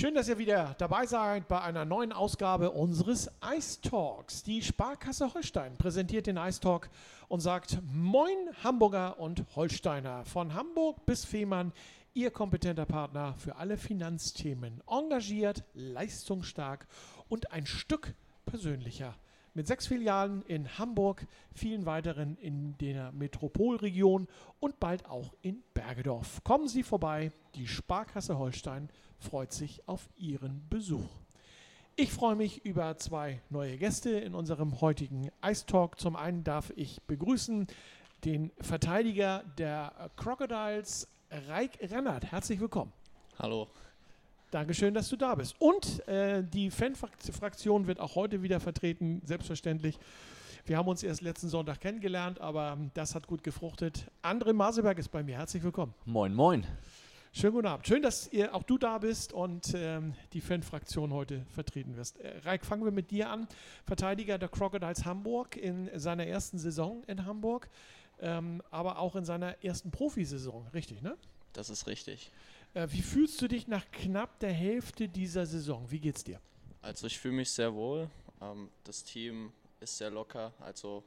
Schön, dass ihr wieder dabei seid bei einer neuen Ausgabe unseres Ice Talks. Die Sparkasse Holstein präsentiert den Ice Talk und sagt Moin Hamburger und Holsteiner. Von Hamburg bis Fehmarn, Ihr kompetenter Partner für alle Finanzthemen. Engagiert, leistungsstark und ein Stück persönlicher. Mit sechs Filialen in Hamburg, vielen weiteren in der Metropolregion und bald auch in Bergedorf. Kommen Sie vorbei, die Sparkasse Holstein freut sich auf Ihren Besuch. Ich freue mich über zwei neue Gäste in unserem heutigen Ice Talk. Zum einen darf ich begrüßen den Verteidiger der Crocodiles, Reik Rennert. Herzlich willkommen. Hallo. Dankeschön, dass du da bist. Und äh, die Fanfraktion wird auch heute wieder vertreten, selbstverständlich. Wir haben uns erst letzten Sonntag kennengelernt, aber das hat gut gefruchtet. André Maseberg ist bei mir. Herzlich willkommen. Moin, moin. Schönen guten Abend. Schön, dass ihr, auch du da bist und ähm, die Fanfraktion heute vertreten wirst. Äh, Raik, fangen wir mit dir an. Verteidiger der Crocodiles Hamburg in seiner ersten Saison in Hamburg, ähm, aber auch in seiner ersten Profisaison, richtig, ne? Das ist richtig. Äh, wie fühlst du dich nach knapp der Hälfte dieser Saison? Wie geht's dir? Also ich fühle mich sehr wohl. Ähm, das Team ist sehr locker. Also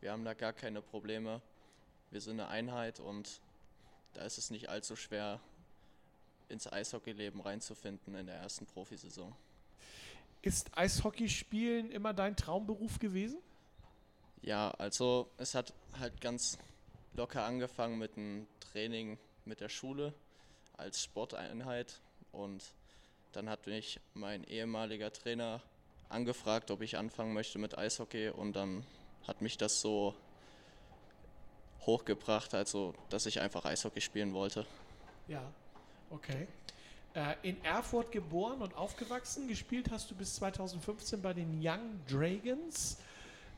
wir haben da gar keine Probleme. Wir sind eine Einheit und da ist es nicht allzu schwer, ins Eishockeyleben reinzufinden in der ersten Profisaison. Ist Eishockeyspielen immer dein Traumberuf gewesen? Ja, also es hat halt ganz locker angefangen mit einem Training mit der Schule als Sporteinheit und dann hat mich mein ehemaliger Trainer angefragt, ob ich anfangen möchte mit Eishockey und dann hat mich das so hochgebracht, also dass ich einfach Eishockey spielen wollte. Ja, okay. Äh, in Erfurt geboren und aufgewachsen. Gespielt hast du bis 2015 bei den Young Dragons.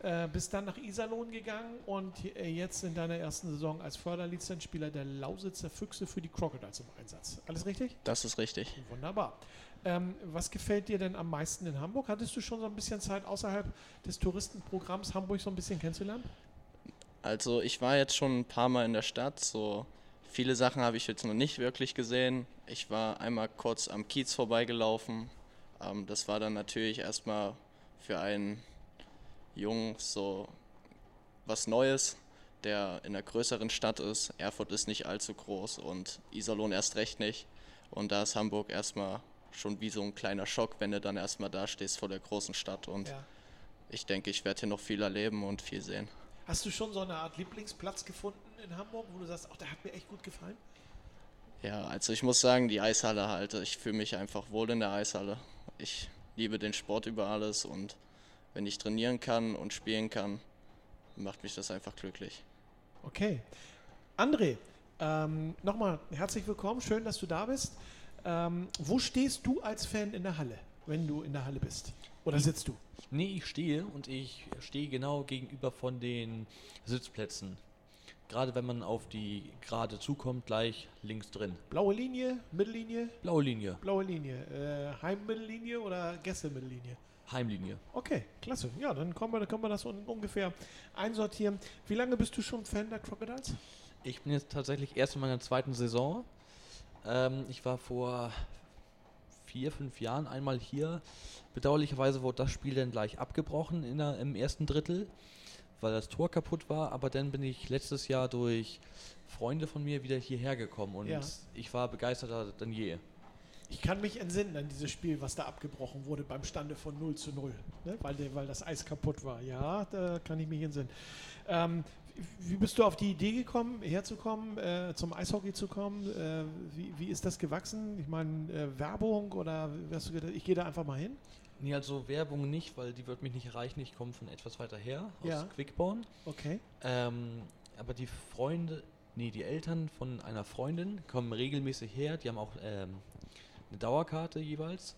Äh, bist dann nach Iserlohn gegangen und äh, jetzt in deiner ersten Saison als Förderlizenzspieler der Lausitzer Füchse für die Crocodiles im Einsatz. Alles richtig? Das ist richtig. Wunderbar. Ähm, was gefällt dir denn am meisten in Hamburg? Hattest du schon so ein bisschen Zeit außerhalb des Touristenprogramms Hamburg so ein bisschen kennenzulernen? Also ich war jetzt schon ein paar Mal in der Stadt, so viele Sachen habe ich jetzt noch nicht wirklich gesehen. Ich war einmal kurz am Kiez vorbeigelaufen. Ähm, das war dann natürlich erstmal für einen Jungen so was Neues, der in einer größeren Stadt ist. Erfurt ist nicht allzu groß und Iserlohn erst recht nicht. Und da ist Hamburg erstmal schon wie so ein kleiner Schock, wenn du dann erstmal da stehst vor der großen Stadt. Und ja. ich denke, ich werde hier noch viel erleben und viel sehen. Hast du schon so eine Art Lieblingsplatz gefunden in Hamburg, wo du sagst, ach, der hat mir echt gut gefallen? Ja, also ich muss sagen, die Eishalle halt. Ich fühle mich einfach wohl in der Eishalle. Ich liebe den Sport über alles und wenn ich trainieren kann und spielen kann, macht mich das einfach glücklich. Okay. André, ähm, nochmal herzlich willkommen. Schön, dass du da bist. Ähm, wo stehst du als Fan in der Halle, wenn du in der Halle bist? Oder sitzt du? Nee, ich stehe und ich stehe genau gegenüber von den Sitzplätzen. Gerade wenn man auf die gerade zukommt, gleich links drin. Blaue Linie, Mittellinie? Blaue Linie. Blaue Linie. Äh, Heimmittellinie oder Gäste-Mittellinie? Heimlinie. Okay, klasse. Ja, dann können wir, dann können wir das ungefähr einsortieren. Wie lange bist du schon Fan der Crocodiles? Ich bin jetzt tatsächlich erst in meiner zweiten Saison. Ähm, ich war vor vier, fünf Jahren einmal hier. Bedauerlicherweise wurde das Spiel dann gleich abgebrochen in der, im ersten Drittel, weil das Tor kaputt war. Aber dann bin ich letztes Jahr durch Freunde von mir wieder hierher gekommen und ja. ich war begeisterter denn je. Ich kann mich entsinnen an dieses Spiel, was da abgebrochen wurde beim Stande von 0 zu 0, ne? weil, der, weil das Eis kaputt war. Ja, da kann ich mich entsinnen. Ähm, wie bist du auf die Idee gekommen, herzukommen, äh, zum Eishockey zu kommen? Äh, wie, wie, ist das gewachsen? Ich meine, äh, Werbung oder hast du gedacht, ich gehe da einfach mal hin? Nee, also Werbung nicht, weil die wird mich nicht erreichen. Ich komme von etwas weiter her, aus ja. Quickborn. Okay. Ähm, aber die Freunde, nee, die Eltern von einer Freundin kommen regelmäßig her. Die haben auch ähm, eine Dauerkarte jeweils.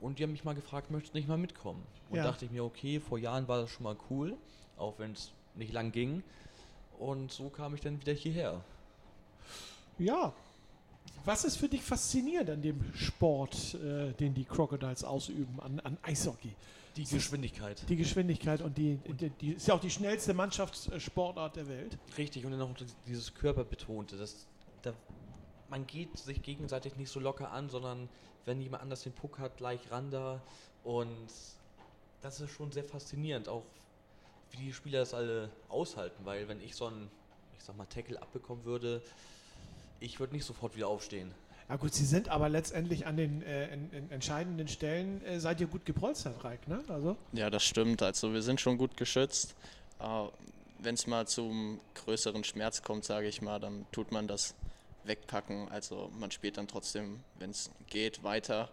Und die haben mich mal gefragt, möchtest du nicht mal mitkommen? Und ja. dachte ich mir, okay, vor Jahren war das schon mal cool, auch wenn es nicht lang ging. Und so kam ich dann wieder hierher. Ja. Was ist für dich faszinierend an dem Sport, äh, den die Crocodiles ausüben, an, an Eishockey? Die Geschwindigkeit. Die Geschwindigkeit und die, die, die, ist ja auch die schnellste Mannschaftssportart der Welt. Richtig, und dann auch dieses Körperbetonte. Das, da man geht sich gegenseitig nicht so locker an, sondern wenn jemand anders den Puck hat, gleich ran da. Und das ist schon sehr faszinierend, auch wie die Spieler das alle aushalten, weil wenn ich so einen, ich sag mal, Tackle abbekommen würde, ich würde nicht sofort wieder aufstehen. Ja gut, Sie sind aber letztendlich an den äh, in, in entscheidenden Stellen, äh, seid ihr gut gepolstert, Reik, ne? Also? Ja, das stimmt. Also wir sind schon gut geschützt. Äh, Wenn es mal zum größeren Schmerz kommt, sage ich mal, dann tut man das wegpacken. Also man spielt dann trotzdem, wenn es geht, weiter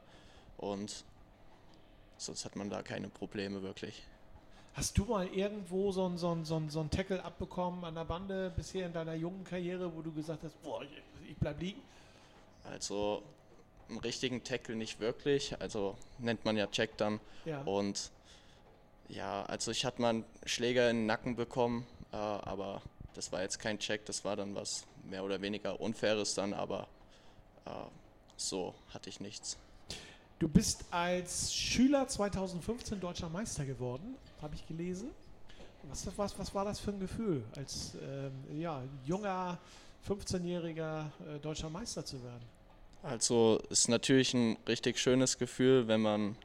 und sonst hat man da keine Probleme wirklich. Hast du mal irgendwo so ein, so so so Tackle abbekommen an der Bande bisher in deiner jungen Karriere, wo du gesagt hast, boah, ich, ich bleib liegen? Also einen richtigen Tackle nicht wirklich, also nennt man ja Check dann. Ja. Und ja, also ich hatte mal einen Schläger in den Nacken bekommen, äh, aber das war jetzt kein Check, das war dann was mehr oder weniger Unfaires dann, aber äh, so hatte ich nichts. Du bist als Schüler 2015 deutscher Meister geworden, habe ich gelesen. Was, was, was war das für ein Gefühl, als ähm, ja, junger 15-jähriger äh, deutscher Meister zu werden? Also ist natürlich ein richtig schönes Gefühl, wenn man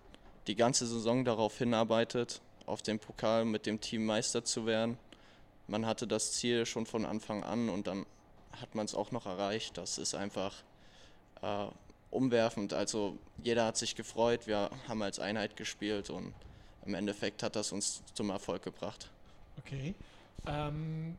die ganze Saison darauf hinarbeitet, auf den Pokal mit dem Team Meister zu werden. Man hatte das Ziel schon von Anfang an und dann hat man es auch noch erreicht. Das ist einfach äh, umwerfend. Also jeder hat sich gefreut, wir haben als Einheit gespielt und im Endeffekt hat das uns zum Erfolg gebracht. Okay. Ähm,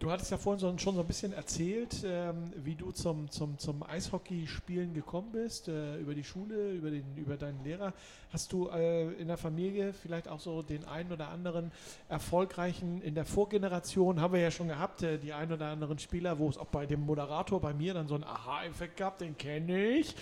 du hattest ja vorhin so, schon so ein bisschen erzählt, ähm, wie du zum, zum, zum Eishockeyspielen gekommen bist, äh, über die Schule, über, den, über deinen Lehrer. Hast du äh, in der Familie vielleicht auch so den einen oder anderen erfolgreichen, in der Vorgeneration haben wir ja schon gehabt, äh, die einen oder anderen Spieler, wo es auch bei dem Moderator bei mir dann so einen Aha-Effekt gab, den kenne ich.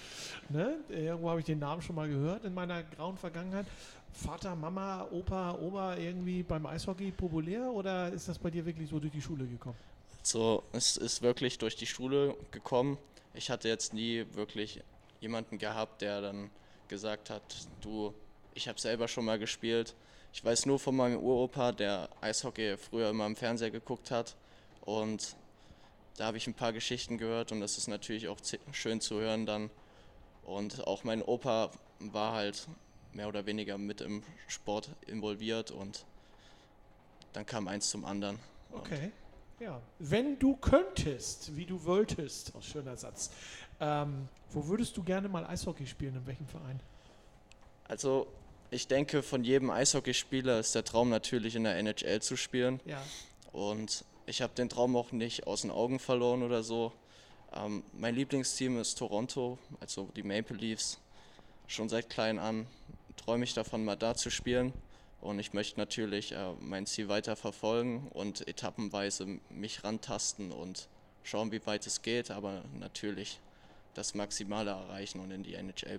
Ne? Irgendwo habe ich den Namen schon mal gehört in meiner grauen Vergangenheit. Vater, Mama, Opa, Oma irgendwie beim Eishockey populär oder ist das bei dir wirklich so durch die Schule gekommen? So, es ist wirklich durch die Schule gekommen. Ich hatte jetzt nie wirklich jemanden gehabt, der dann gesagt hat, du, ich habe selber schon mal gespielt. Ich weiß nur von meinem Uropa, der Eishockey früher immer im Fernseher geguckt hat und da habe ich ein paar Geschichten gehört und das ist natürlich auch schön zu hören dann. Und auch mein Opa war halt mehr oder weniger mit im Sport involviert und dann kam eins zum anderen. Okay. Ja. Wenn du könntest, wie du wolltest, oh, schöner Satz, ähm, wo würdest du gerne mal Eishockey spielen? In welchem Verein? Also ich denke, von jedem Eishockeyspieler ist der Traum natürlich in der NHL zu spielen. Ja. Und ich habe den Traum auch nicht aus den Augen verloren oder so. Ähm, mein Lieblingsteam ist Toronto, also die Maple Leafs. Schon seit klein an träume ich davon, mal da zu spielen. Und ich möchte natürlich äh, mein Ziel weiter verfolgen und etappenweise mich rantasten und schauen, wie weit es geht, aber natürlich das Maximale erreichen und in die NHL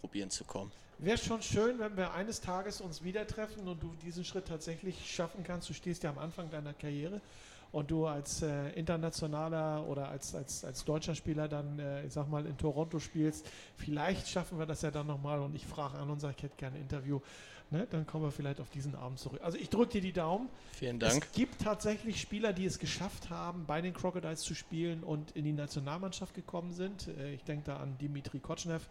probieren zu kommen. Wäre schon schön, wenn wir eines Tages uns wieder treffen und du diesen Schritt tatsächlich schaffen kannst. Du stehst ja am Anfang deiner Karriere und du als äh, internationaler oder als, als, als deutscher Spieler dann, äh, ich sag mal, in Toronto spielst. Vielleicht schaffen wir das ja dann nochmal und ich frage an und sage, ich hätte gerne ein Interview. Ne? Dann kommen wir vielleicht auf diesen Abend zurück. Also ich drücke dir die Daumen. Vielen Dank. Es gibt tatsächlich Spieler, die es geschafft haben, bei den Crocodiles zu spielen und in die Nationalmannschaft gekommen sind. Äh, Ich denke da an Dimitri Kotschnev.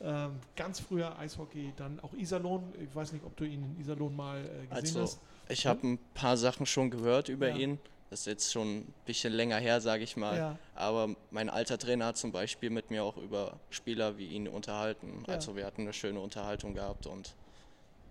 Ähm, ganz früher Eishockey, dann auch Iserlohn. Ich weiß nicht, ob du ihn in Iserlohn mal äh, gesehen Also, hast. ich habe ein paar Sachen schon gehört über Ja. ihn. Das ist jetzt schon ein bisschen länger her, sage ich mal. Ja. Aber mein alter Trainer hat zum Beispiel mit mir auch über Spieler wie ihn unterhalten. Ja. Also wir hatten eine schöne Unterhaltung gehabt und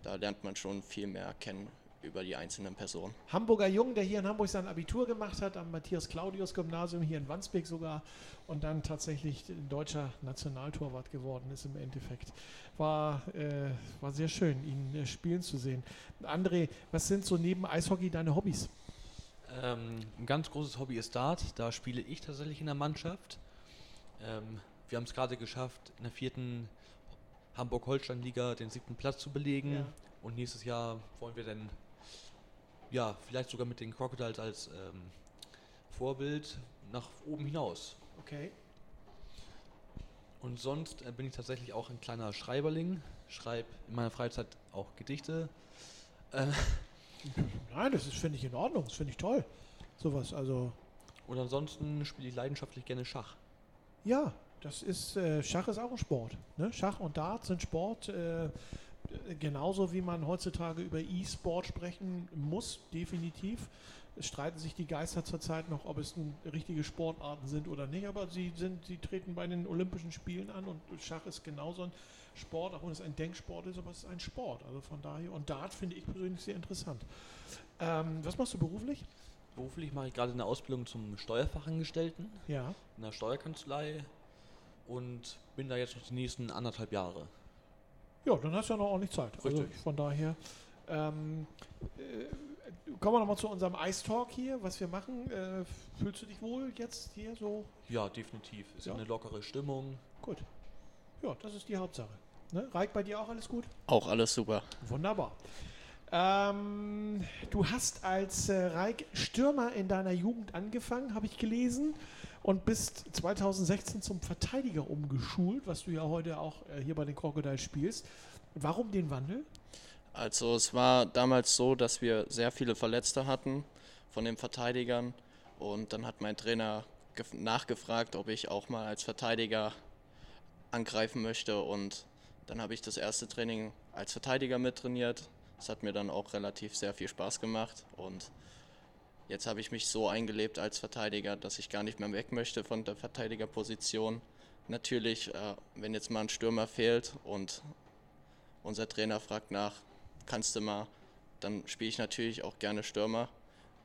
da lernt man schon viel mehr kennen über die einzelnen Personen. Hamburger Jung, der hier in Hamburg sein Abitur gemacht hat, am Matthias-Claudius-Gymnasium hier in Wandsbek sogar und dann tatsächlich ein deutscher Nationaltorwart geworden ist im Endeffekt. War, äh, war sehr schön, ihn äh, spielen zu sehen. André, was sind so neben Eishockey deine Hobbys? Ähm, ein ganz großes Hobby ist Dart. Da spiele ich tatsächlich in der Mannschaft. Ähm, wir haben es gerade geschafft, in der vierten Hamburg-Holstein-Liga den siebten Platz zu belegen. Ja. Und nächstes Jahr wollen wir dann, ja, vielleicht sogar mit den Crocodiles als ähm, Vorbild nach oben hinaus. Okay. Und sonst äh, bin ich tatsächlich auch ein kleiner Schreiberling. Schreibe in meiner Freizeit auch Gedichte. Äh, Nein, das ist, finde ich, in Ordnung. Das finde ich toll. Sowas, also. und ansonsten spiele ich leidenschaftlich gerne Schach. Ja, das ist, äh, Schach ist auch ein Sport. Ne? Schach und Dart sind Sport. Äh, genauso wie man heutzutage über E-Sport sprechen muss, definitiv. Es streiten sich die Geister zurzeit noch, ob es nun richtige Sportarten sind oder nicht, aber sie sind, sie treten bei den Olympischen Spielen an und Schach ist genauso ein Sport, auch wenn es ein Denksport ist, aber es ist ein Sport. Also von daher, und Dart finde ich persönlich sehr interessant. Ähm, was machst du beruflich? Beruflich mache ich gerade eine Ausbildung zum Steuerfachangestellten Ja. in der Steuerkanzlei und bin da jetzt noch die nächsten anderthalb Jahre. Ja, dann hast du ja noch ordentlich Zeit. Also Richtig. von daher. Ähm, äh, kommen wir nochmal zu unserem Ice Talk hier, was wir machen. Äh, fühlst du dich wohl jetzt hier so? Ja, definitiv. Ist Ja. eine lockere Stimmung. Gut. Ja, das ist die Hauptsache. Ne? Reik, bei dir auch alles gut? Auch alles super. Wunderbar. Ähm, du hast als äh, Reik Stürmer in deiner Jugend angefangen, habe ich gelesen, und bist 2016 zum Verteidiger umgeschult, was du ja heute auch äh, hier bei den Crocodiles spielst. Warum den Wandel? Also es war damals so, dass wir sehr viele Verletzte hatten von den Verteidigern und dann hat mein Trainer gef- nachgefragt, ob ich auch mal als Verteidiger angreifen möchte und dann habe ich das erste Training als Verteidiger mittrainiert. Das hat mir dann auch relativ sehr viel Spaß gemacht und jetzt habe ich mich so eingelebt als Verteidiger, dass ich gar nicht mehr weg möchte von der Verteidigerposition. Natürlich, äh, wenn jetzt mal ein Stürmer fehlt und unser Trainer fragt nach, kannst du mal, dann spiele ich natürlich auch gerne Stürmer.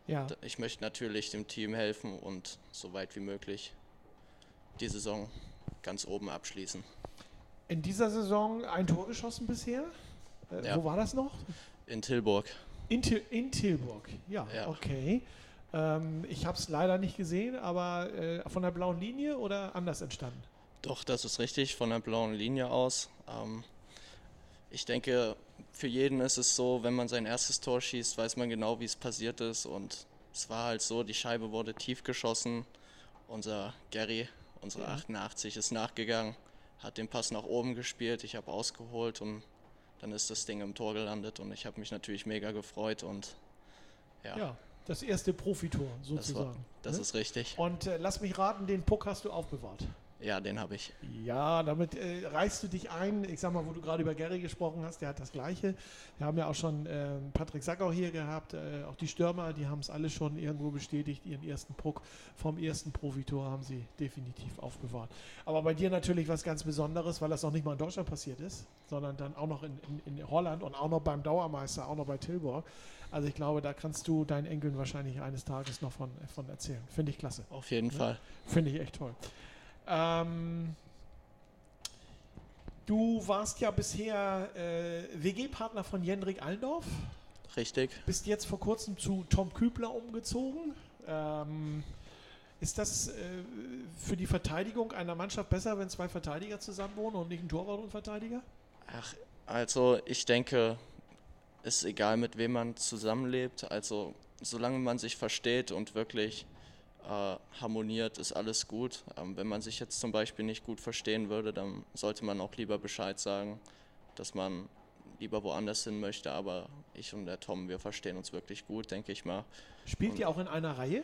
Ja. Ich möchte natürlich dem Team helfen und so weit wie möglich die Saison ganz oben abschließen. In dieser Saison ein Tor geschossen bisher. Äh, Ja. Wo war das noch? In Tilburg. In, Til in Tilburg. Ja, Ja. okay. Ähm, ich habe es leider nicht gesehen, aber äh, von der blauen Linie oder anders entstanden? Doch, das ist richtig, von der blauen Linie aus. Ähm, ich denke, für jeden ist es so, wenn man sein erstes Tor schießt, weiß man genau, wie es passiert ist. Und es war halt so, die Scheibe wurde tief geschossen. Unser Gary, unsere Ja. 88, ist nachgegangen, hat den Pass nach oben gespielt. Ich habe ausgeholt und dann ist das Ding im Tor gelandet. Und ich habe mich natürlich mega gefreut. Und ja, Ja, das erste Profitor das, sozusagen. war, das ne? ist richtig. Und äh, lass mich raten, den Puck hast du aufbewahrt. Ja, den habe ich. Ja, damit äh, reißt du dich ein. Ich sag mal, wo du gerade über Gary gesprochen hast, der hat das Gleiche. Wir haben ja auch schon äh, Patrick Sackau hier gehabt, äh, auch die Stürmer, die haben es alle schon irgendwo bestätigt. Ihren ersten Puck vom ersten Profitor haben sie definitiv aufbewahrt. Aber bei dir natürlich was ganz Besonderes, weil das noch nicht mal in Deutschland passiert ist, sondern dann auch noch in, in, in Holland und auch noch beim Dauermeister, auch noch bei Tilburg. Also ich glaube, da kannst du deinen Enkeln wahrscheinlich eines Tages noch von, von erzählen. Finde ich klasse. Auf jeden Ja. Fall. Finde ich echt toll. Ähm, du warst ja bisher äh, WG-Partner von Jendrik Allendorf, Richtig. bist jetzt vor kurzem zu Tom Kübler umgezogen. Ähm, ist das äh, für die Verteidigung einer Mannschaft besser, wenn zwei Verteidiger zusammen wohnen und nicht ein Torwart und Verteidiger? Ach, also ich denke, ist egal, mit wem man zusammenlebt. Also solange man sich versteht und wirklich äh, harmoniert, ist alles gut. Ähm, wenn man sich jetzt zum Beispiel nicht gut verstehen würde, dann sollte man auch lieber Bescheid sagen, dass man lieber woanders hin möchte. Aber ich und der Tom, wir verstehen uns wirklich gut, denke ich mal. Spielt ihr auch in einer Reihe?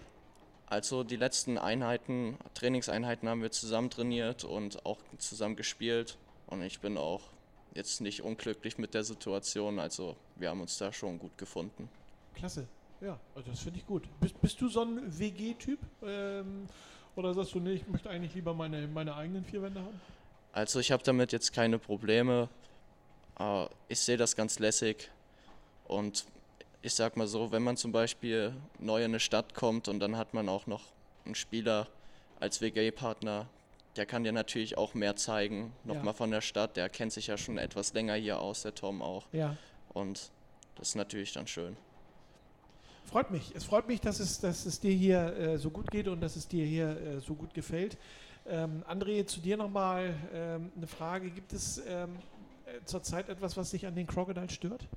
Also die letzten Einheiten, Trainingseinheiten haben wir zusammen trainiert und auch zusammen gespielt. Und ich bin auch jetzt nicht unglücklich mit der Situation. Also wir haben uns da schon gut gefunden. Klasse. Ja, also das finde ich gut. Bist, bist du so ein WG-Typ? Ähm, oder sagst du, nee, ich möchte eigentlich lieber meine, meine eigenen vier Wände haben? Also ich habe damit jetzt keine Probleme. Ich sehe das ganz lässig. Und ich sag mal so, wenn man zum Beispiel neu in eine Stadt kommt und dann hat man auch noch einen Spieler als WG-Partner, der kann dir natürlich auch mehr zeigen, Ja. nochmal von der Stadt. Der kennt sich ja schon etwas länger hier aus, der Tom auch. Ja. Und das ist natürlich dann schön. Freut mich. Es freut mich, dass es, dass es dir hier äh, so gut geht und dass es dir hier äh, so gut gefällt. Ähm, André, zu dir nochmal ähm, eine Frage. Gibt es ähm, äh, zurzeit etwas, was dich an den Crocodiles stört?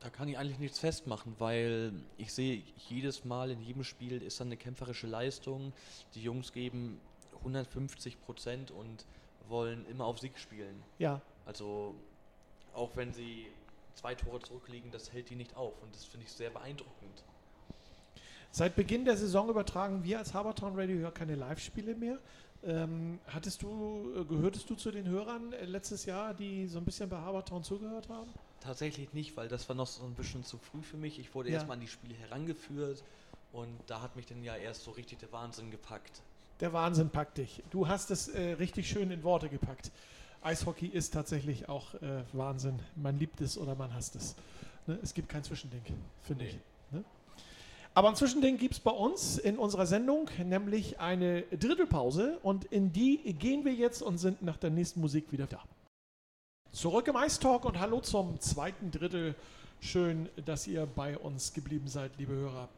Da kann ich eigentlich nichts festmachen, weil ich sehe jedes Mal in jedem Spiel ist dann eine kämpferische Leistung. Die Jungs geben 150 Prozent und wollen immer auf Sieg spielen. Ja. Also auch wenn sie zwei Tore zurückliegen, das hält die nicht auf und das finde ich sehr beeindruckend. Seit Beginn der Saison übertragen wir als Habertown Radio ja keine Live-Spiele mehr. Ähm, hattest du, äh, gehörtest du zu den Hörern äh, letztes Jahr, die so ein bisschen bei Habertown zugehört haben? Tatsächlich nicht, weil das war noch so ein bisschen zu früh für mich. Ich wurde Ja. erstmal an die Spiele herangeführt und da hat mich dann ja erst so richtig der Wahnsinn gepackt. Der Wahnsinn packt dich. Du hast es äh, richtig schön in Worte gepackt. Eishockey ist tatsächlich auch äh, Wahnsinn. Man liebt es oder man hasst es. Ne? Es gibt kein Zwischending, finde Nee. ich. Ne? Aber ein Zwischending gibt es bei uns in unserer Sendung, nämlich eine Drittelpause. Und in die gehen wir jetzt und sind nach der nächsten Musik wieder da. Zurück im Eistalk und hallo zum zweiten Drittel. Schön, dass ihr bei uns geblieben seid, liebe Hörer.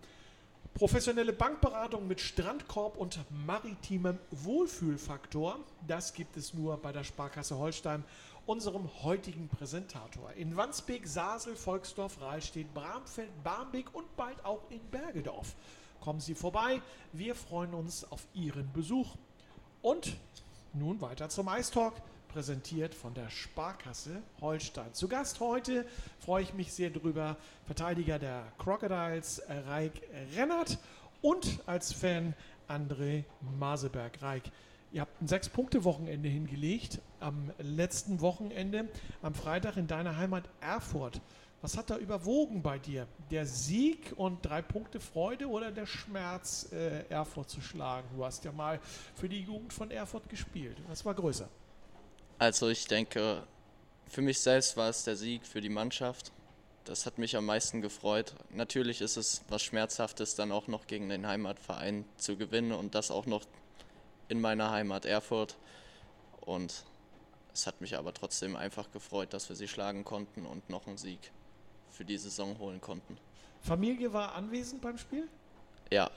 Professionelle Bankberatung mit Strandkorb und maritimem Wohlfühlfaktor, das gibt es nur bei der Sparkasse Holstein, unserem heutigen Präsentator. In Wandsbek, Sasel, Volksdorf, Rahlstedt, Bramfeld, Barmbek und bald auch in Bergedorf. Kommen Sie vorbei, wir freuen uns auf Ihren Besuch. Und nun weiter zum Eistalk, präsentiert von der Sparkasse Holstein. Zu Gast heute freue ich mich sehr drüber, Verteidiger der Crocodiles Reik Rennert und als Fan André Maseberg. Reik, ihr habt ein Sechs-Punkte-Wochenende hingelegt am letzten Wochenende, am Freitag in deiner Heimat Erfurt. Was hat da überwogen bei dir? Der Sieg und drei Punkte Freude oder der Schmerz, äh, Erfurt zu schlagen? Du hast ja mal für die Jugend von Erfurt gespielt. Was war größer? Also ich denke, für mich selbst war es der Sieg für die Mannschaft. Das hat mich am meisten gefreut. Natürlich ist es was Schmerzhaftes, dann auch noch gegen den Heimatverein zu gewinnen und das auch noch in meiner Heimat Erfurt. Und es hat mich aber trotzdem einfach gefreut, dass wir sie schlagen konnten und noch einen Sieg für die Saison holen konnten. Familie war anwesend beim Spiel? Ja,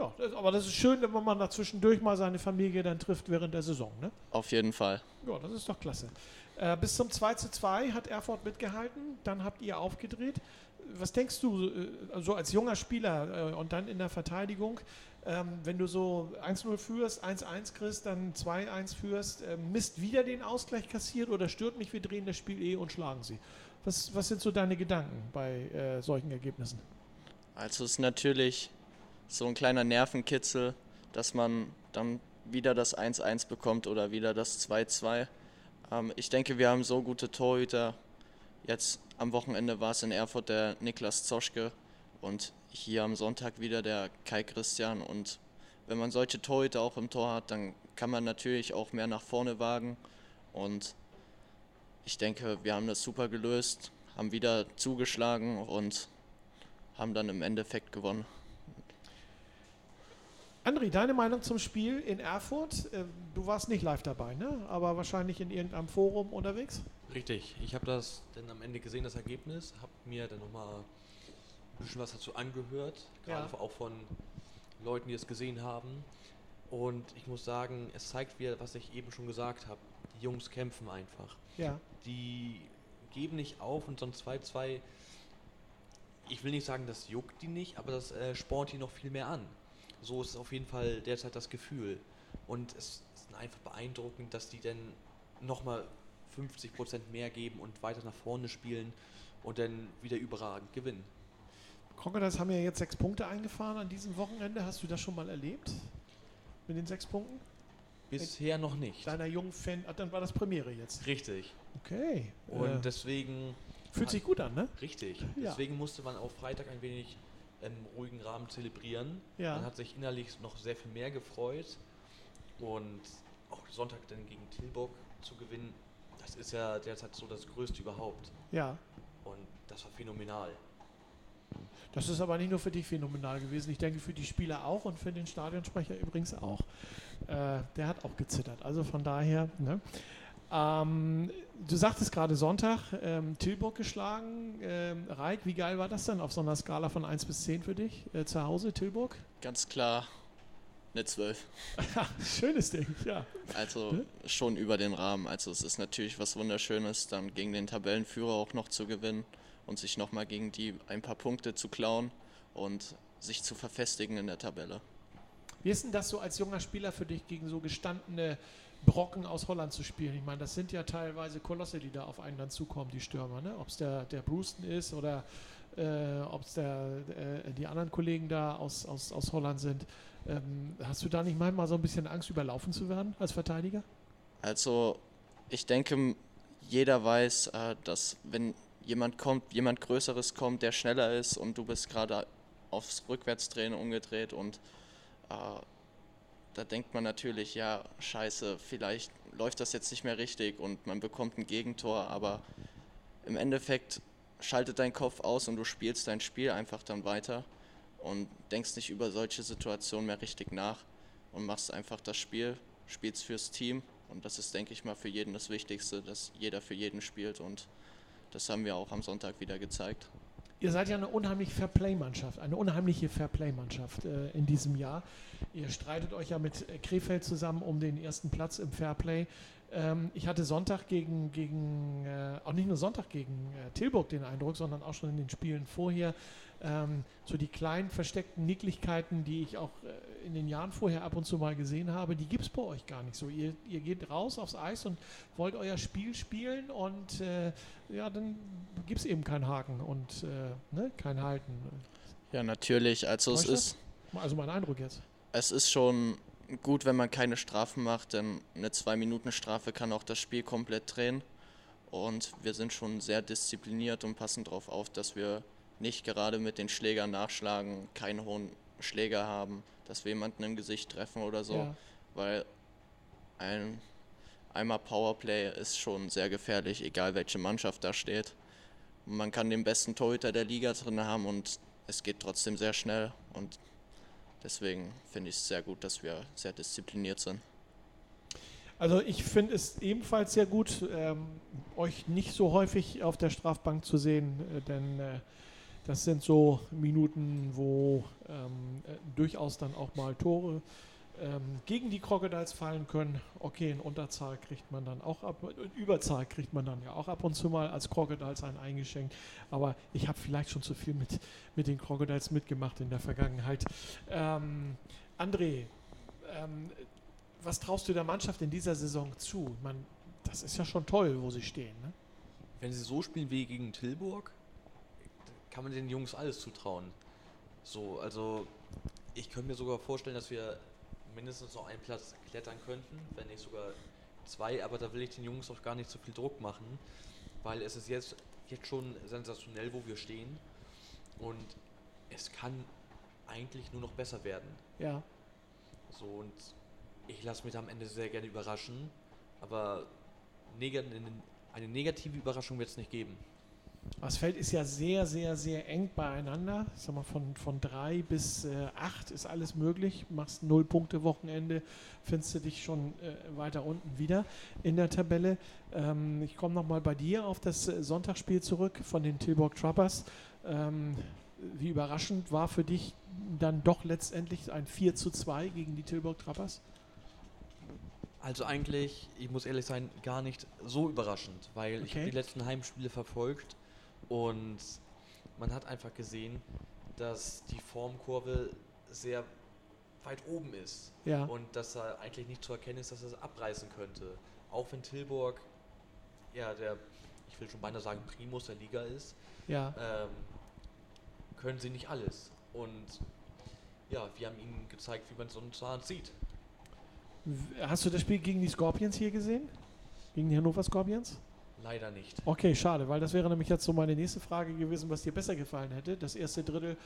Ja, das, aber das ist schön, wenn man da zwischendurch mal seine Familie dann trifft während der Saison. Ne? auf jeden Fall. Ja, das ist doch klasse. Äh, bis zum 2 zu 2 hat Erfurt mitgehalten, dann habt ihr aufgedreht. Was denkst du, äh, so als junger Spieler äh, und dann in der Verteidigung, ähm, wenn du so 1-0 führst, 1-1 kriegst, dann 2-1 führst, äh, Mist wieder den Ausgleich kassiert oder stört mich, wir drehen das Spiel eh und schlagen sie? Was, was sind so deine Gedanken bei solchen Ergebnissen? Also es ist natürlich so ein kleiner Nervenkitzel, dass man dann wieder das 1-1 bekommt oder wieder das 2-2. Ähm, ich denke, wir haben so gute Torhüter. Jetzt am Wochenende war es in Erfurt der Niklas Zoschke und hier am Sonntag wieder der Kai Christian. Und wenn man solche Torhüter auch im Tor hat, dann kann man natürlich auch mehr nach vorne wagen. Und ich denke, wir haben das super gelöst, haben wieder zugeschlagen und haben dann im Endeffekt gewonnen. André, deine Meinung zum Spiel in Erfurt? Ähm, Du warst nicht live dabei, ne? aber wahrscheinlich in irgendeinem Forum unterwegs. Richtig, ich habe das dann am Ende gesehen, das Ergebnis, habe mir dann nochmal ein bisschen was dazu angehört, gerade Ja. auch von Leuten, die es gesehen haben. Und ich muss sagen, es zeigt wieder, was ich eben schon gesagt habe. Die Jungs kämpfen einfach. Ja. Die geben nicht auf und so ein 2-2, ich will nicht sagen, das juckt die nicht, aber das äh, spornt die noch viel mehr an. So ist auf jeden Fall derzeit das Gefühl. Und es ist einfach beeindruckend, dass die dann nochmal 50% mehr geben und weiter nach vorne spielen und dann wieder überragend gewinnen. Crocodiles haben ja jetzt sechs Punkte eingefahren an diesem Wochenende. Hast du das schon mal erlebt? Mit den sechs Punkten? Bisher noch nicht. Deiner jungen Fan, ah, dann war das Premiere jetzt. Richtig. Okay. Und äh, deswegen, fühlt sich gut an, ne? richtig. Ja. Deswegen musste man auch Freitag ein wenig im ruhigen Rahmen zelebrieren. Ja. Man hat sich innerlich noch sehr viel mehr gefreut. Und auch Sonntag dann gegen Tilburg zu gewinnen, das ist ja derzeit so das Größte überhaupt. Ja. Und das war phänomenal. Das ist aber nicht nur für dich phänomenal gewesen. Ich denke für die Spieler auch und für den Stadionsprecher übrigens auch. Äh, der hat auch gezittert. Also von daher, ne? Ähm, du sagtest gerade Sonntag, ähm, Tilburg geschlagen. Ähm, Reik, wie geil war das denn auf so einer Skala von 1 bis 10 für dich äh, zu Hause, Tilburg? Ganz klar eine 12. Schönes Ding, ja. Also Ne? schon über den Rahmen. Also es ist natürlich was Wunderschönes, dann gegen den Tabellenführer auch noch zu gewinnen und sich nochmal gegen die ein paar Punkte zu klauen und sich zu verfestigen in der Tabelle. Wie ist denn das so als junger Spieler für dich, gegen so gestandene Brocken aus Holland zu spielen? Ich meine, das sind ja teilweise Kolosse, die da auf einen dann zukommen, die Stürmer. Ne? Ob es der, der Brewston ist oder äh, ob es äh, die anderen Kollegen da aus, aus, aus Holland sind. Ähm, hast du da nicht manchmal so ein bisschen Angst, überlaufen zu werden als Verteidiger? Also ich denke, jeder weiß, äh, dass wenn jemand kommt, jemand Größeres kommt, der schneller ist und du bist gerade aufs Rückwärtsdrehen umgedreht und äh, da denkt man natürlich, ja, scheiße, vielleicht läuft das jetzt nicht mehr richtig und man bekommt ein Gegentor, aber im Endeffekt schaltet dein Kopf aus und du spielst dein Spiel einfach dann weiter und denkst nicht über solche Situationen mehr richtig nach und machst einfach das Spiel, spielst fürs Team und das ist, denke ich mal, für jeden das Wichtigste, dass jeder für jeden spielt und das haben wir auch am Sonntag wieder gezeigt. Ihr seid ja eine unheimliche Fairplay-Mannschaft, eine unheimliche Fairplay-Mannschaft äh, in diesem Jahr. Ihr streitet euch ja mit Krefeld zusammen um den ersten Platz im Fairplay. Ähm, ich hatte Sonntag gegen, gegen äh, auch nicht nur Sonntag gegen äh, Tilburg den Eindruck, sondern auch schon in den Spielen vorher, ähm, so die kleinen versteckten Nicklichkeiten, die ich auch äh, in den Jahren vorher ab und zu mal gesehen habe, die gibt es bei euch gar nicht so. Ihr, ihr geht raus aufs Eis und wollt euer Spiel spielen und äh, ja, dann gibt es eben keinen Haken und äh, ne, kein Halten. Ja, natürlich. Also es ist. Also mein Eindruck jetzt. Es ist schon gut, wenn man keine Strafen macht, denn eine Zwei-Minuten-Strafe kann auch das Spiel komplett drehen. Und wir sind schon sehr diszipliniert und passen darauf auf, dass wir nicht gerade mit den Schlägern nachschlagen, keinen hohen Schläger haben, dass wir jemanden im Gesicht treffen oder so. Ja. Weil ein einmal Powerplay ist schon sehr gefährlich, egal welche Mannschaft da steht. Man kann den besten Torhüter der Liga drin haben und es geht trotzdem sehr schnell. Und deswegen finde ich es sehr gut, dass wir sehr diszipliniert sind. Also ich finde es ebenfalls sehr gut, ähm, euch nicht so häufig auf der Strafbank zu sehen, äh, denn äh, das sind so Minuten, wo ähm, äh, durchaus dann auch mal Tore ähm, gegen die Crocodiles fallen können. Okay, in Unterzahl kriegt man dann auch ab, in Überzahl kriegt man dann ja auch ab und zu mal als Crocodiles einen eingeschenkt. Aber ich habe vielleicht schon zu viel mit, mit den Crocodiles mitgemacht in der Vergangenheit. Ähm, André, ähm, was traust du der Mannschaft in dieser Saison zu? Man, das ist ja schon toll, wo sie stehen. Ne? Wenn sie so spielen wie gegen Tilburg, kann man den Jungs alles zutrauen. So, also ich könnte mir sogar vorstellen, dass wir mindestens noch einen Platz klettern könnten, wenn nicht sogar zwei, aber da will ich den Jungs auch gar nicht so viel Druck machen, weil es ist jetzt, jetzt schon sensationell, wo wir stehen und es kann eigentlich nur noch besser werden. Ja. So und ich lasse mich am Ende sehr gerne überraschen, aber eine negative Überraschung wird es nicht geben. Das Feld ist ja sehr, sehr, sehr eng beieinander. Ich sag mal, von, von drei bis äh, acht ist alles möglich. Machst null Punkte Wochenende, findest du dich schon äh, weiter unten wieder in der Tabelle. Ähm, ich komme nochmal bei dir auf das äh, Sonntagsspiel zurück von den Tilburg Trappers. Ähm, wie überraschend war für dich dann doch letztendlich ein 4 zu 2 gegen die Tilburg Trappers? Also eigentlich, ich muss ehrlich sein, gar nicht so überraschend, weil okay. ich habe die letzten Heimspiele verfolgt und man hat einfach gesehen, dass die Formkurve sehr weit oben ist. Ja. Und dass da eigentlich nicht zu erkennen ist, dass es abreißen könnte. Auch wenn Tilburg, ja, der, ich will schon beinahe sagen, Primus der Liga ist, ja. ähm, können sie nicht alles. Und ja, wir haben ihnen gezeigt, wie man so einen Zahn sieht. Hast du das Spiel gegen die Scorpions hier gesehen? Gegen die Hannover Scorpions? Leider nicht. Okay, schade, weil das wäre nämlich jetzt so meine nächste Frage gewesen, was dir besser gefallen hätte. Das erste Drittel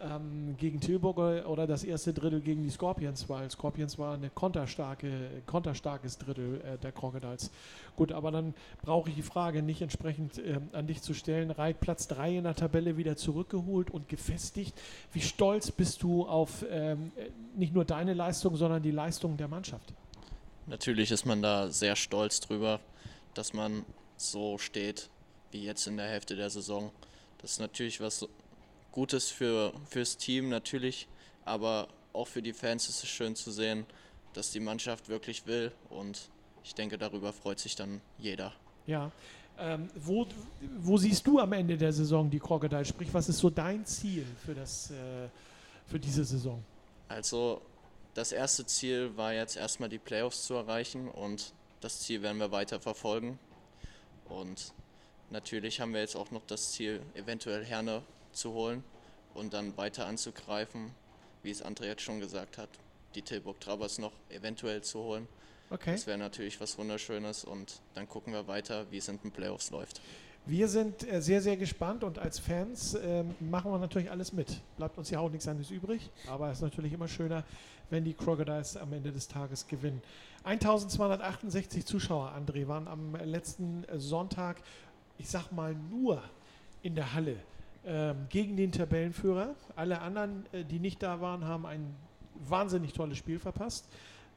ähm, gegen Tilburg oder das erste Drittel gegen die Scorpions, weil Scorpions war eine konterstarke, konterstarkes Drittel äh, der Crocodiles. Gut, aber dann brauche ich die Frage nicht entsprechend äh, an dich zu stellen. Reit Platz 3 in der Tabelle wieder zurückgeholt und gefestigt. Wie stolz bist du auf ähm, nicht nur deine Leistung, sondern die Leistung der Mannschaft? Natürlich ist man da sehr stolz drüber, dass man so steht wie jetzt in der Hälfte der Saison. Das ist natürlich was Gutes für, fürs Team natürlich, aber auch für die Fans ist es schön zu sehen, dass die Mannschaft wirklich will und ich denke, darüber freut sich dann jeder. Ja. Ähm, wo, wo siehst du am Ende der Saison die Crocodile? Sprich, was ist so dein Ziel für, das, äh, für diese Saison? Also, das erste Ziel war jetzt erstmal die Playoffs zu erreichen und das Ziel werden wir weiter verfolgen. Und natürlich haben wir jetzt auch noch das Ziel, eventuell Herne zu holen und dann weiter anzugreifen, wie es André jetzt schon gesagt hat, die Tilburg Trabers noch eventuell zu holen. Okay. Das wäre natürlich was Wunderschönes und dann gucken wir weiter, wie es in den Playoffs läuft. Wir sind äh, sehr, sehr gespannt und als Fans ähm, machen wir natürlich alles mit. Bleibt uns ja auch nichts anderes übrig, aber es ist natürlich immer schöner, wenn die Crocodiles am Ende des Tages gewinnen. 1268 Zuschauer, André, waren am letzten Sonntag, ich sag mal nur in der Halle ähm, gegen den Tabellenführer. Alle anderen, äh, die nicht da waren, haben ein wahnsinnig tolles Spiel verpasst.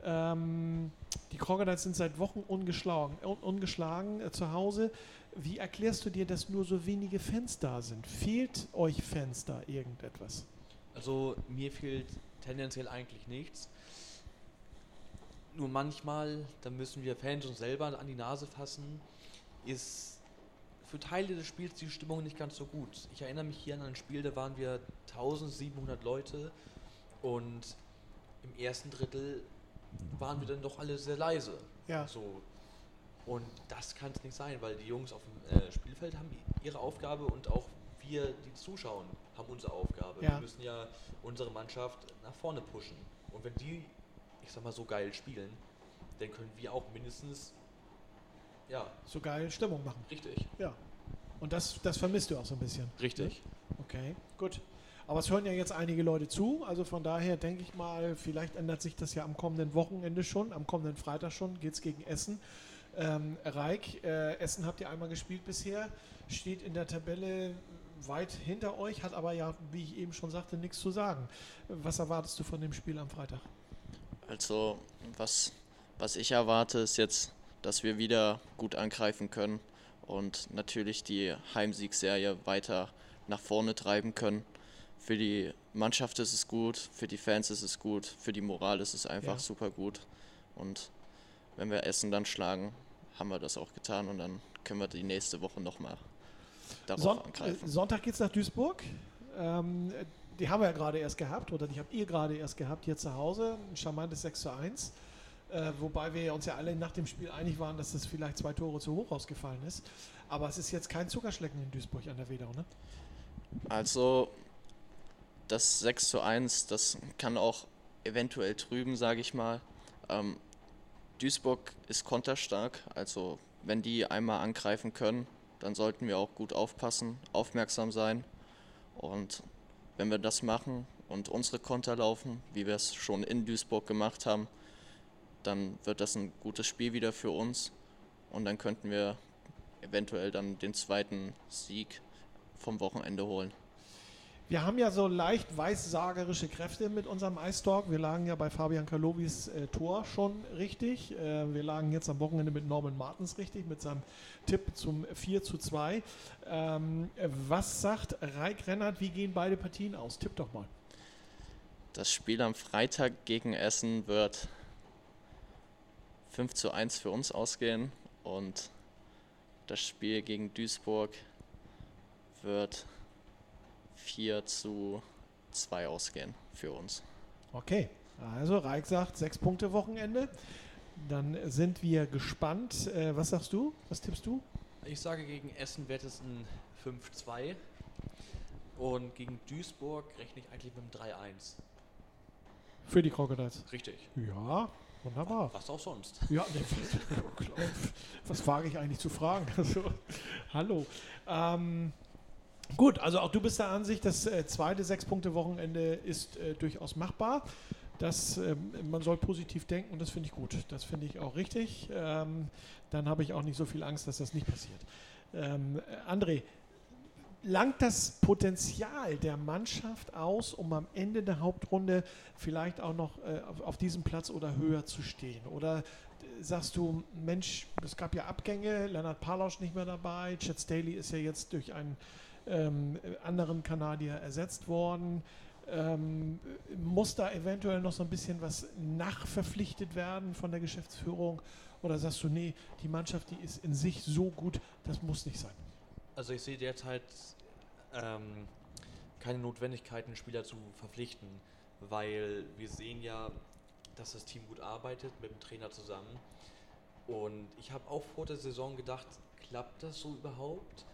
Ähm, die Crocodiles sind seit Wochen ungeschlagen, un ungeschlagen äh, zu Hause. Wie erklärst du dir, dass nur so wenige Fans da sind? Fehlt euch Fans da irgendetwas? Also mir fehlt tendenziell eigentlich nichts. Nur manchmal, da müssen wir Fans uns selber an die Nase fassen, ist für Teile des Spiels die Stimmung nicht ganz so gut. Ich erinnere mich hier an ein Spiel, da waren wir 1700 Leute und im ersten Drittel waren wir dann doch alle sehr leise. Ja. So. Und das kann es nicht sein, weil die Jungs auf dem äh, Spielfeld haben ihre Aufgabe und auch wir, die zuschauen, haben unsere Aufgabe. Ja. Wir müssen ja unsere Mannschaft nach vorne pushen. Und wenn die, ich sag mal, so geil spielen, dann können wir auch mindestens, ja, So geil Stimmung machen. richtig, Ja. Und das, das vermisst du auch so ein bisschen. richtig. Okay, gut. Aber es hören ja jetzt einige Leute zu, also von daher denke ich mal, vielleicht ändert sich das ja am kommenden Wochenende schon, am kommenden Freitag schon, geht es gegen Essen. Ähm, Reik, äh, Essen habt ihr einmal gespielt bisher, steht in der Tabelle weit hinter euch, hat aber ja, wie ich eben schon sagte, nichts zu sagen. Was erwartest du von dem Spiel am Freitag? Also, was, was ich erwarte, ist jetzt, dass wir wieder gut angreifen können und natürlich die Heimsiegserie weiter nach vorne treiben können. Für die Mannschaft ist es gut, für die Fans ist es gut, für die Moral ist es einfach Ja. super gut. Und wenn wir Essen dann schlagen, haben wir das auch getan und dann können wir die nächste Woche nochmal darauf Son angreifen. Sonntag geht es nach Duisburg. Ähm, die haben wir ja gerade erst gehabt, oder die habt ihr gerade erst gehabt hier zu Hause. Ein charmantes 6 zu 1. Äh, wobei wir uns ja alle nach dem Spiel einig waren, dass das vielleicht zwei Tore zu hoch ausgefallen ist. Aber es ist jetzt kein Zuckerschlecken in Duisburg an der Wedau, ne? Also das 6 zu 1, das kann auch eventuell trüben, sage ich mal. Ähm, Duisburg ist konterstark, also wenn die einmal angreifen können, dann sollten wir auch gut aufpassen, aufmerksam sein. Und wenn wir das machen und unsere Konter laufen, wie wir es schon in Duisburg gemacht haben, dann wird das ein gutes Spiel wieder für uns. Und dann könnten wir eventuell dann den zweiten Sieg vom Wochenende holen. Wir haben ja so leicht weissagerische Kräfte mit unserem Ice Talk. Wir lagen ja bei Fabian Kalowis äh, Tor schon richtig. Äh, wir lagen jetzt am Wochenende mit Norman Martens richtig, mit seinem Tipp zum 4 zu 2. Ähm, äh, was sagt Raik Rennert, wie gehen beide Partien aus? Tipp doch mal. Das Spiel am Freitag gegen Essen wird 5 zu 1 für uns ausgehen und das Spiel gegen Duisburg wird 4 zu 2 ausgehen für uns. Okay, also Raik sagt sechs Punkte Wochenende. Dann sind wir gespannt. Äh, was sagst du? Was tippst du? Ich sage, gegen Essen wird es ein 5-2 und gegen Duisburg rechne ich eigentlich mit einem 3-1. Für die Crocodiles. Richtig. Ja, wunderbar. Was auch sonst. Ja, ne, was, was wage ich eigentlich zu fragen? Also, hallo. Ähm, gut, also auch du bist der Ansicht, das äh, zweite Sechs-Punkte-Wochenende ist äh, durchaus machbar. Das, ähm, man soll positiv denken und das finde ich gut. Das finde ich auch richtig. Ähm, dann habe ich auch nicht so viel Angst, dass das nicht passiert. Ähm, äh, André, langt das Potenzial der Mannschaft aus, um am Ende der Hauptrunde vielleicht auch noch äh, auf, auf diesem Platz oder höher zu stehen? Oder äh, sagst du, Mensch, es gab ja Abgänge, Leonard Palausch nicht mehr dabei, Chet Staley ist ja jetzt durch einen ähm, anderen Kanadier ersetzt worden. Ähm, muss da eventuell noch so ein bisschen was nachverpflichtet werden von der Geschäftsführung? Oder sagst du, nee, die Mannschaft, die ist in sich so gut, das muss nicht sein? Also ich sehe derzeit ähm, keine Notwendigkeit, einen Spieler zu verpflichten, weil wir sehen ja, dass das Team gut arbeitet mit dem Trainer zusammen. Und ich habe auch vor der Saison gedacht, klappt das so überhaupt?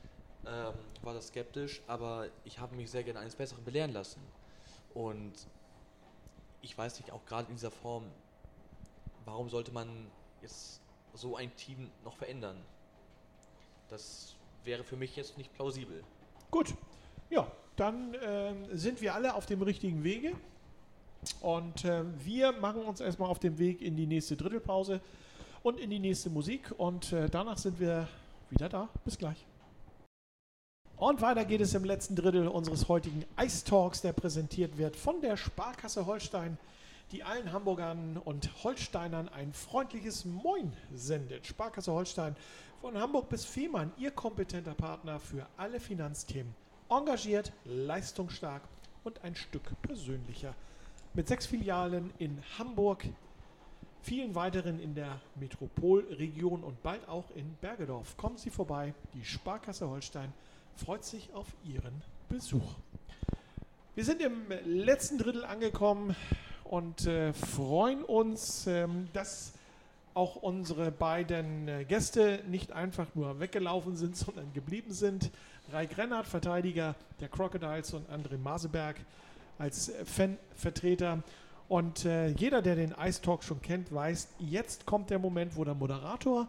Ähm, war das skeptisch, aber ich habe mich sehr gerne eines Besseren belehren lassen. Und ich weiß nicht, auch gerade in dieser Form, warum sollte man jetzt so ein Team noch verändern? Das wäre für mich jetzt nicht plausibel. Gut, ja, dann ähm, sind wir alle auf dem richtigen Wege. Und äh, wir machen uns erstmal auf den Weg in die nächste Drittelpause und in die nächste Musik. Und äh, danach sind wir wieder da. Bis gleich. Und weiter geht es im letzten Drittel unseres heutigen Ice Talks, der präsentiert wird von der Sparkasse Holstein, die allen Hamburgern und Holsteinern ein freundliches Moin sendet. Sparkasse Holstein von Hamburg bis Fehmarn, Ihr kompetenter Partner für alle Finanzthemen. Engagiert, leistungsstark und ein Stück persönlicher. Mit sechs Filialen in Hamburg, vielen weiteren in der Metropolregion und bald auch in Bergedorf. Kommen Sie vorbei, die Sparkasse Holstein freut sich auf Ihren Besuch. Wir sind im letzten Drittel angekommen und äh, freuen uns, ähm, dass auch unsere beiden äh, Gäste nicht einfach nur weggelaufen sind, sondern geblieben sind. Raik Rennert, Verteidiger der Crocodiles und André Maseberg als Fanvertreter. Und äh, jeder, der den Ice Talk schon kennt, weiß, jetzt kommt der Moment, wo der Moderator,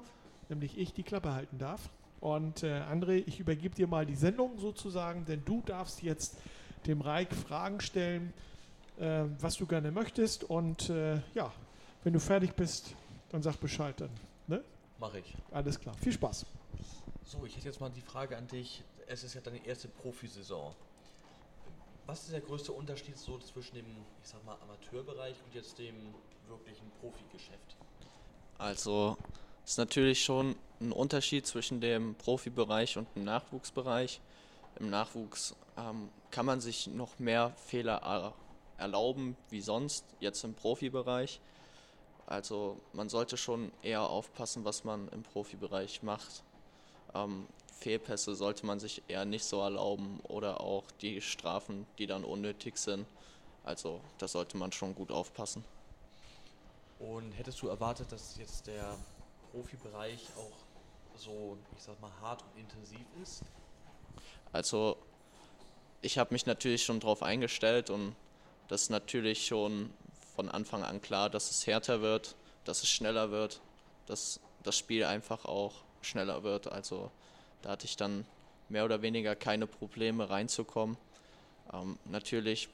nämlich ich, die Klappe halten darf. Und äh, André, ich übergebe dir mal die Sendung sozusagen, denn du darfst jetzt dem Reik Fragen stellen, äh, was du gerne möchtest. Und äh, ja, wenn du fertig bist, dann sag Bescheid dann. Ne? Mache ich. Alles klar. Viel Spaß. So, ich hätte jetzt mal die Frage an dich. Es ist ja deine erste Profisaison. Was ist der größte Unterschied so zwischen dem, ich sag mal, Amateurbereich und jetzt dem wirklichen Profigeschäft? Also ist natürlich schon ein Unterschied zwischen dem Profibereich und dem Nachwuchsbereich. Im Nachwuchs ähm, kann man sich noch mehr Fehler er erlauben wie sonst, jetzt im Profibereich. Also man sollte schon eher aufpassen, was man im Profibereich macht. Ähm, Fehlpässe sollte man sich eher nicht so erlauben oder auch die Strafen, die dann unnötig sind. Also da sollte man schon gut aufpassen. Und hättest du erwartet, dass jetzt der Profibereich auch so, ich sag mal, hart und intensiv ist? Also ich habe mich natürlich schon darauf eingestellt und das ist natürlich schon von Anfang an klar, dass es härter wird, dass es schneller wird, dass das Spiel einfach auch schneller wird. Also da hatte ich dann mehr oder weniger keine Probleme reinzukommen. Ähm, natürlich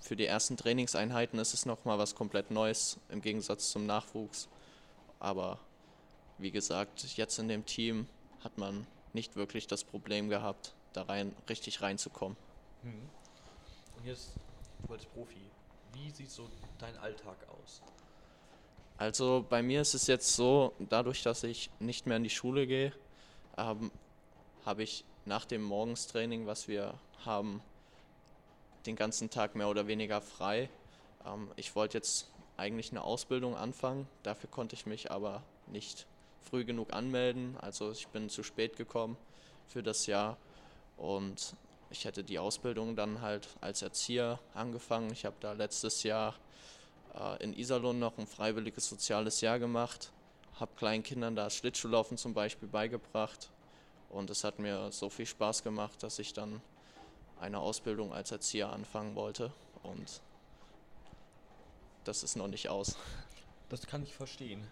für die ersten Trainingseinheiten ist es nochmal was komplett Neues im Gegensatz zum Nachwuchs. Aber wie gesagt, jetzt in dem Team hat man nicht wirklich das Problem gehabt, da rein richtig reinzukommen. Mhm. Und jetzt, du als Profi, wie sieht so dein Alltag aus? Also bei mir ist es jetzt so, dadurch, dass ich nicht mehr in die Schule gehe, ähm, habe ich nach dem Morgenstraining, was wir haben, den ganzen Tag mehr oder weniger frei. Ähm, ich wollte jetzt eigentlich eine Ausbildung anfangen, dafür konnte ich mich aber nicht früh genug anmelden. Also ich bin zu spät gekommen für das Jahr und ich hätte die Ausbildung dann halt als Erzieher angefangen. Ich habe da letztes Jahr äh, in Iserlohn noch ein freiwilliges soziales Jahr gemacht, habe kleinen Kindern da Schlittschuhlaufen zum Beispiel beigebracht und es hat mir so viel Spaß gemacht, dass ich dann eine Ausbildung als Erzieher anfangen wollte und das ist noch nicht aus. Das kann ich verstehen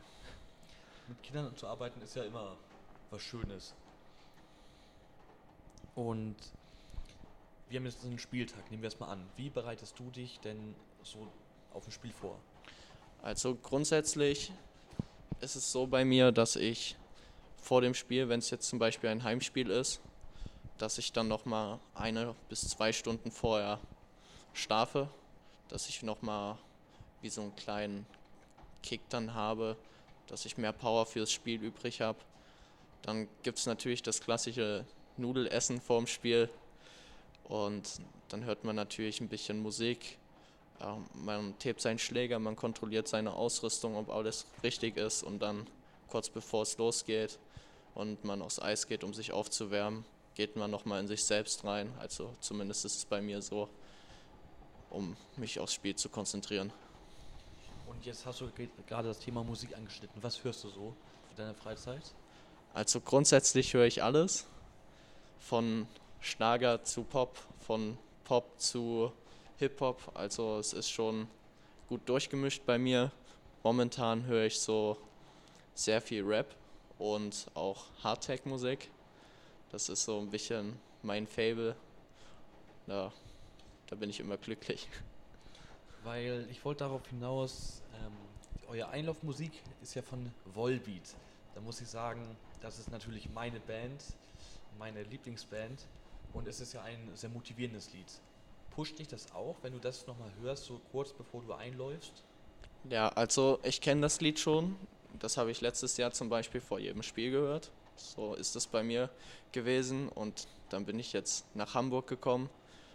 mit Kindern zu arbeiten ist ja immer was Schönes. Und wir haben jetzt einen Spieltag, nehmen wir es mal an. Wie bereitest du dich denn so auf ein Spiel vor? Also grundsätzlich ist es so bei mir, dass ich vor dem Spiel, wenn es jetzt zum Beispiel ein Heimspiel ist, dass ich dann noch mal eine bis zwei Stunden vorher schlafe, dass ich noch mal wie so einen kleinen Kick dann habe, dass ich mehr Power fürs Spiel übrig habe. Dann gibt es natürlich das klassische Nudelessen vorm Spiel und dann hört man natürlich ein bisschen Musik. Ähm, man tapet seinen Schläger, man kontrolliert seine Ausrüstung, ob alles richtig ist und dann kurz bevor es losgeht und man aufs Eis geht, um sich aufzuwärmen, geht man nochmal in sich selbst rein. Also zumindest ist es bei mir so, um mich aufs Spiel zu konzentrieren. Und jetzt hast du gerade das Thema Musik angeschnitten. Was hörst du so für deine Freizeit? Also grundsätzlich höre ich alles. von Schlager zu Pop, von Pop zu Hip-Hop. Also es ist schon gut durchgemischt bei mir. Momentan höre ich so sehr viel Rap und auch Hardtech-Musik. Das ist so ein bisschen mein Fable. Da, da bin ich immer glücklich. Weil ich wollte darauf hinaus, ähm, euer Einlaufmusik ist ja von Volbeat. Da muss ich sagen, das ist natürlich meine Band, meine Lieblingsband und es ist ja ein sehr motivierendes Lied. Pusht dich das auch, wenn du das nochmal hörst, so kurz bevor du einläufst? Ja, also ich kenne das Lied schon. Das habe ich letztes Jahr zum Beispiel vor jedem Spiel gehört. So ist es bei mir gewesen und dann bin ich jetzt nach Hamburg gekommen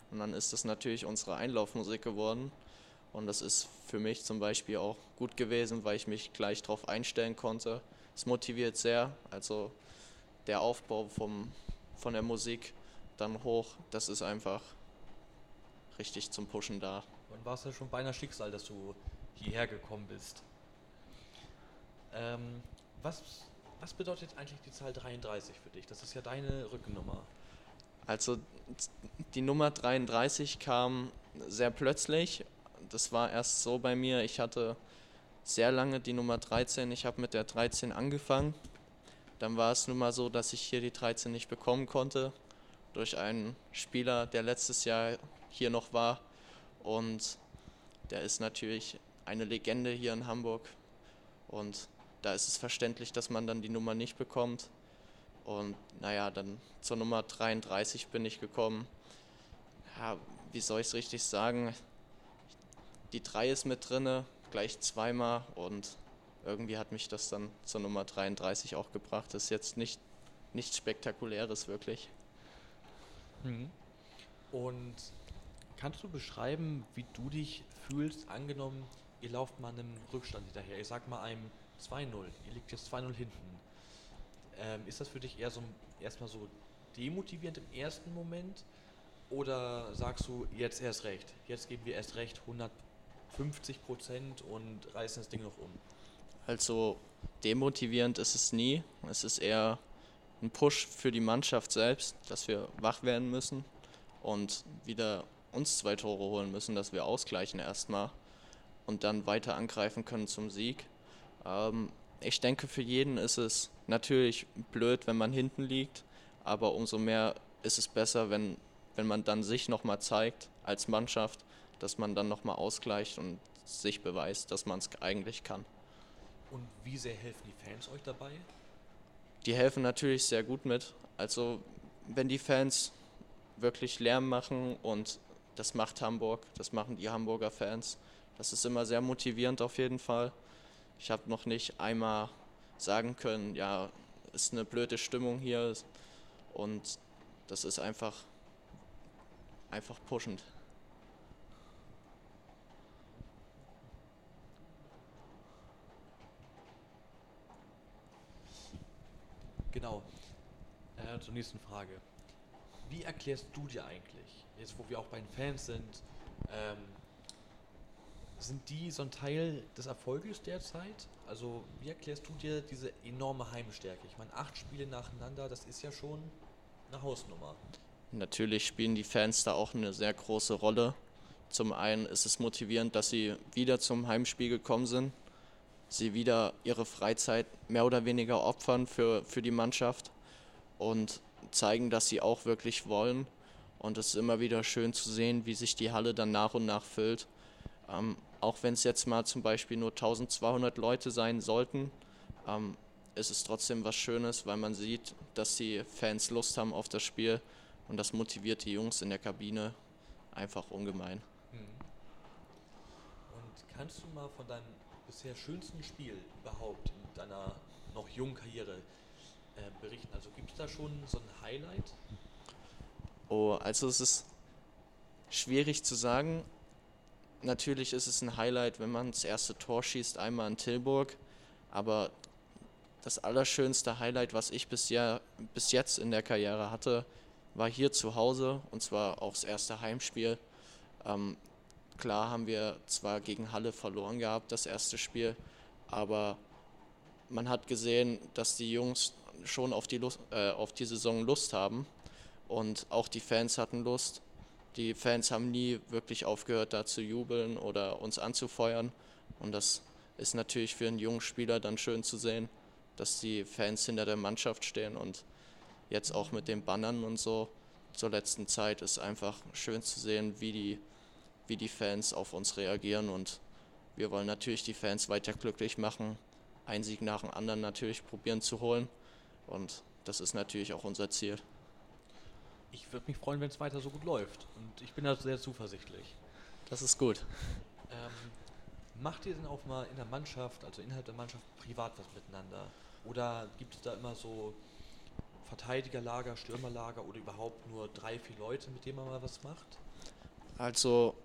und dann ist es natürlich unsere Einlaufmusik geworden. Und das ist für mich zum Beispiel auch gut gewesen, weil ich mich gleich darauf einstellen konnte. Es motiviert sehr. Also der Aufbau vom, von der Musik dann hoch, das ist einfach richtig zum Pushen da. Dann war es ja schon beinahe Schicksal, dass du hierher gekommen bist. Ähm, was, was bedeutet eigentlich die Zahl 33 für dich? Das ist ja deine Rückennummer. Also die Nummer 33 kam sehr plötzlich. Das war erst so bei mir, ich hatte sehr lange die Nummer 13. Ich habe mit der 13 angefangen. Dann war es nun mal so, dass ich hier die 13 nicht bekommen konnte durch einen Spieler, der letztes Jahr hier noch war. Und der ist natürlich eine Legende hier in Hamburg. Und da ist es verständlich, dass man dann die Nummer nicht bekommt. Und naja, dann zur Nummer 33 bin ich gekommen. Ja, wie soll ich es richtig sagen? Die 3 ist mit drinne, gleich zweimal und irgendwie hat mich das dann zur Nummer 33 auch gebracht. Das ist jetzt nicht nichts Spektakuläres wirklich. Mhm. Und kannst du beschreiben, wie du dich fühlst, angenommen, ihr lauft mal einem Rückstand hinterher, ich sag mal einem 2-0, ihr liegt jetzt 2-0 hinten. Ähm, ist das für dich eher so erstmal so demotivierend im ersten Moment? Oder sagst du jetzt erst recht? Jetzt geben wir erst recht 150 Prozent und reißen das Ding noch um. Also demotivierend ist es nie. Es ist eher ein Push für die Mannschaft selbst, dass wir wach werden müssen und wieder uns zwei Tore holen müssen, dass wir ausgleichen erstmal und dann weiter angreifen können zum Sieg. Ähm, ich denke, für jeden ist es natürlich blöd, wenn man hinten liegt, aber umso mehr ist es besser, wenn, wenn man dann sich nochmal zeigt als Mannschaft, dass man dann nochmal ausgleicht und sich beweist, dass man es eigentlich kann. Und wie sehr helfen die Fans euch dabei? Die helfen natürlich sehr gut mit. Also wenn die Fans wirklich Lärm machen und das macht Hamburg, das machen die Hamburger Fans, das ist immer sehr motivierend auf jeden Fall. Ich habe noch nicht einmal sagen können, ja, ist eine blöde Stimmung hier und das ist einfach, einfach pushend. Genau. Äh, zur nächsten Frage. Wie erklärst du dir eigentlich, jetzt wo wir auch bei den Fans sind, ähm, sind die so ein Teil des Erfolges derzeit? Also wie erklärst du dir diese enorme Heimstärke? Ich meine, acht Spiele nacheinander, das ist ja schon eine Hausnummer. Natürlich spielen die Fans da auch eine sehr große Rolle. Zum einen ist es motivierend, dass sie wieder zum Heimspiel gekommen sind, sie wieder ihre Freizeit mehr oder weniger opfern für, für die Mannschaft und zeigen, dass sie auch wirklich wollen. Und es ist immer wieder schön zu sehen, wie sich die Halle dann nach und nach füllt. Ähm, auch wenn es jetzt mal zum Beispiel nur 1200 Leute sein sollten, ähm, ist es trotzdem was Schönes, weil man sieht, dass die Fans Lust haben auf das Spiel und das motiviert die Jungs in der Kabine einfach ungemein. Mhm. Und kannst du mal von deinem bisher schönsten Spiel überhaupt in deiner noch jungen Karriere äh, berichten? Also gibt es da schon so ein Highlight? Oh, also es ist schwierig zu sagen. Natürlich ist es ein Highlight, wenn man das erste Tor schießt, einmal in Tilburg. Aber das allerschönste Highlight, was ich bis, ja, bis jetzt in der Karriere hatte, war hier zu Hause und zwar auch das erste Heimspiel. Ähm, klar haben wir zwar gegen Halle verloren gehabt, das erste Spiel, aber man hat gesehen, dass die Jungs schon auf die, Lust, äh, auf die Saison Lust haben und auch die Fans hatten Lust. Die Fans haben nie wirklich aufgehört, da zu jubeln oder uns anzufeuern. Und das ist natürlich für einen jungen Spieler dann schön zu sehen, dass die Fans hinter der Mannschaft stehen und jetzt auch mit den Bannern und so zur letzten Zeit ist einfach schön zu sehen, wie die, wie die Fans auf uns reagieren und wir wollen natürlich die Fans weiter glücklich machen, einen Sieg nach dem anderen natürlich probieren zu holen und das ist natürlich auch unser Ziel. Ich würde mich freuen, wenn es weiter so gut läuft. Und ich bin da sehr zuversichtlich. Das ist gut. Ähm, macht ihr denn auch mal in der Mannschaft, also innerhalb der Mannschaft, privat was miteinander? Oder gibt es da immer so Verteidigerlager, Stürmerlager oder überhaupt nur drei, vier Leute, mit denen man mal was macht? Also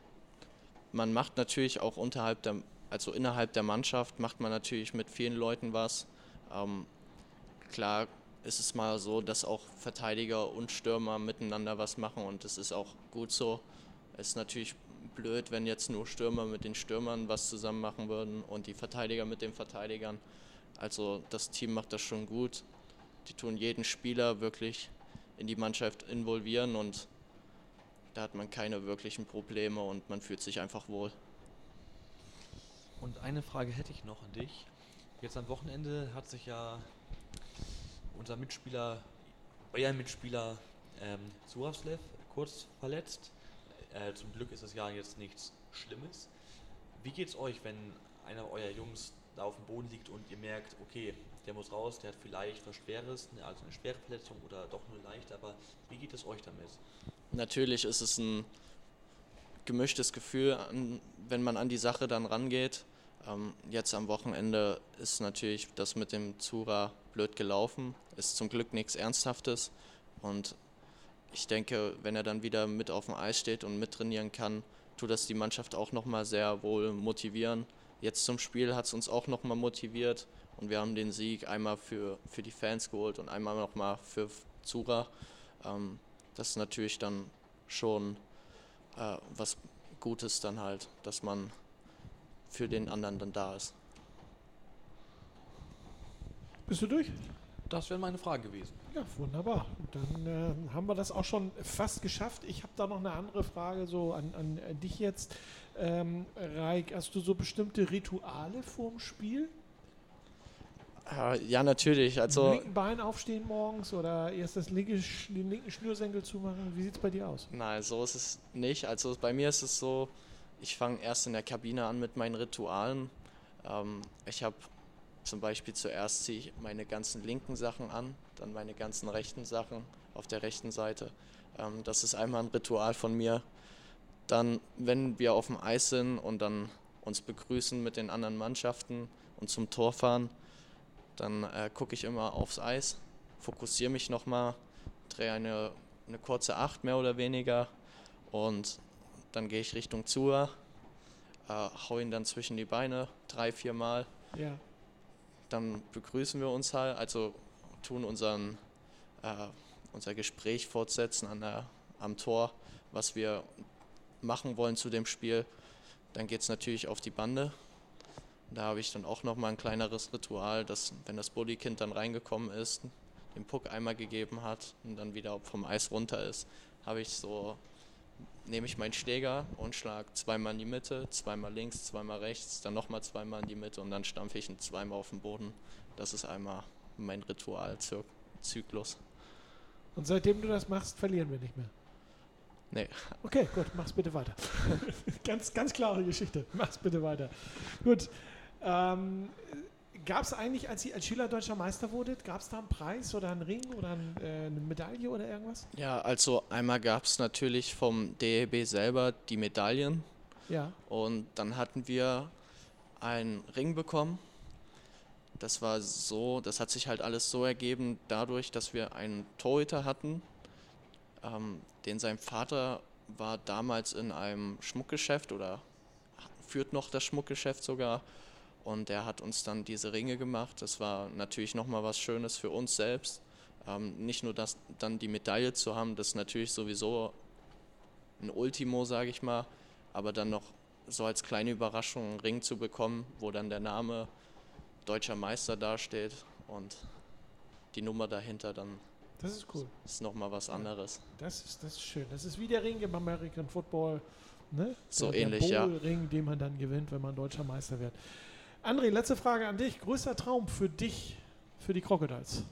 man macht natürlich auch unterhalb der, also innerhalb der Mannschaft macht man natürlich mit vielen Leuten was. Ähm, klar ist es mal so, dass auch Verteidiger und Stürmer miteinander was machen und das ist auch gut so. Es ist natürlich blöd, wenn jetzt nur Stürmer mit den Stürmern was zusammen machen würden und die Verteidiger mit den Verteidigern. Also das Team macht das schon gut. Die tun jeden Spieler wirklich in die Mannschaft involvieren und da hat man keine wirklichen Probleme und man fühlt sich einfach wohl. Und eine Frage hätte ich noch an dich. Jetzt am Wochenende hat sich ja unser Mitspieler, euer Mitspieler ähm, Suraslev kurz verletzt. Äh, zum Glück ist es ja jetzt nichts Schlimmes. Wie geht's euch, wenn einer eurer Jungs da auf dem Boden liegt und ihr merkt, okay, der muss raus, der hat vielleicht was Schweres, also eine schwere Verletzung oder doch nur leicht, aber wie geht es euch damit? Natürlich ist es ein gemischtes Gefühl, wenn man an die Sache dann rangeht. Ähm, jetzt am Wochenende ist natürlich das mit dem Zura blöd gelaufen. Ist zum Glück nichts Ernsthaftes. Und ich denke, wenn er dann wieder mit auf dem Eis steht und mittrainieren kann, tut das die Mannschaft auch nochmal sehr wohl motivieren. Jetzt zum Spiel hat es uns auch nochmal motiviert und wir haben den Sieg einmal für, für die Fans geholt und einmal nochmal für Zura. Ähm, das ist natürlich dann schon äh, was Gutes dann halt, dass man für den anderen dann da ist. Bist du durch? Das wäre meine Frage gewesen. Ja, wunderbar. Dann äh, haben wir das auch schon fast geschafft. Ich habe da noch eine andere Frage so an, an dich jetzt. Ähm, Raik, hast du so bestimmte Rituale vorm Spiel? Äh, ja, natürlich. Also, Mit dem linken Bein aufstehen morgens oder erst das linke, den linken Schnürsenkel zumachen? Wie sieht es bei dir aus? Nein, so ist es nicht. Also bei mir ist es so, ich fange erst in der Kabine an mit meinen Ritualen. Ähm, ich habe zum Beispiel zuerst ziehe ich meine ganzen linken Sachen an, dann meine ganzen rechten Sachen auf der rechten Seite. Ähm, das ist einmal ein Ritual von mir. Dann, wenn wir auf dem Eis sind und dann uns begrüßen mit den anderen Mannschaften und zum Tor fahren, dann äh, gucke ich immer aufs Eis, fokussiere mich nochmal, drehe eine, eine kurze Acht mehr oder weniger und dann gehe ich Richtung Zua, äh, hau ihn dann zwischen die Beine drei, vier Mal. Ja. Dann begrüßen wir uns halt, also tun unseren, äh, unser Gespräch fortsetzen an der, am Tor, was wir machen wollen zu dem Spiel. Dann geht es natürlich auf die Bande. Da habe ich dann auch nochmal ein kleineres Ritual, dass wenn das Bulli-Kind dann reingekommen ist, den Puck einmal gegeben hat und dann wieder vom Eis runter ist, habe ich so nehme ich meinen Schläger und schlage zweimal in die Mitte, zweimal links, zweimal rechts, dann nochmal zweimal in die Mitte und dann stampfe ich ihn zweimal auf den Boden. Das ist einmal mein Ritualzyklus. Und seitdem du das machst, verlieren wir nicht mehr. Nee. Okay, gut, mach's bitte weiter. ganz, ganz klare Geschichte. Mach's bitte weiter. Gut. Ähm, Gab es eigentlich, als ihr als Schüler deutscher Meister wurdet, gab es da einen Preis oder einen Ring oder ein, äh, eine Medaille oder irgendwas? Ja, also einmal gab es natürlich vom DEB selber die Medaillen. Ja. Und dann hatten wir einen Ring bekommen. Das war so, das hat sich halt alles so ergeben, dadurch, dass wir einen Torhüter hatten, ähm, den sein Vater war damals in einem Schmuckgeschäft oder führt noch das Schmuckgeschäft sogar und er hat uns dann diese Ringe gemacht. Das war natürlich nochmal was Schönes für uns selbst. Ähm, nicht nur das, dann die Medaille zu haben, das ist natürlich sowieso ein Ultimo, sage ich mal, aber dann noch so als kleine Überraschung einen Ring zu bekommen, wo dann der Name Deutscher Meister dasteht und die Nummer dahinter, dann Das ist cool. Das ist nochmal was anderes. Das ist, das ist schön. Das ist wie der Ring im American Football. Ne? So der, ähnlich, der ja. Bowl-Ring, den man dann gewinnt, wenn man deutscher Meister wird. André, letzte Frage an dich. Größter Traum für dich, für die Crocodiles?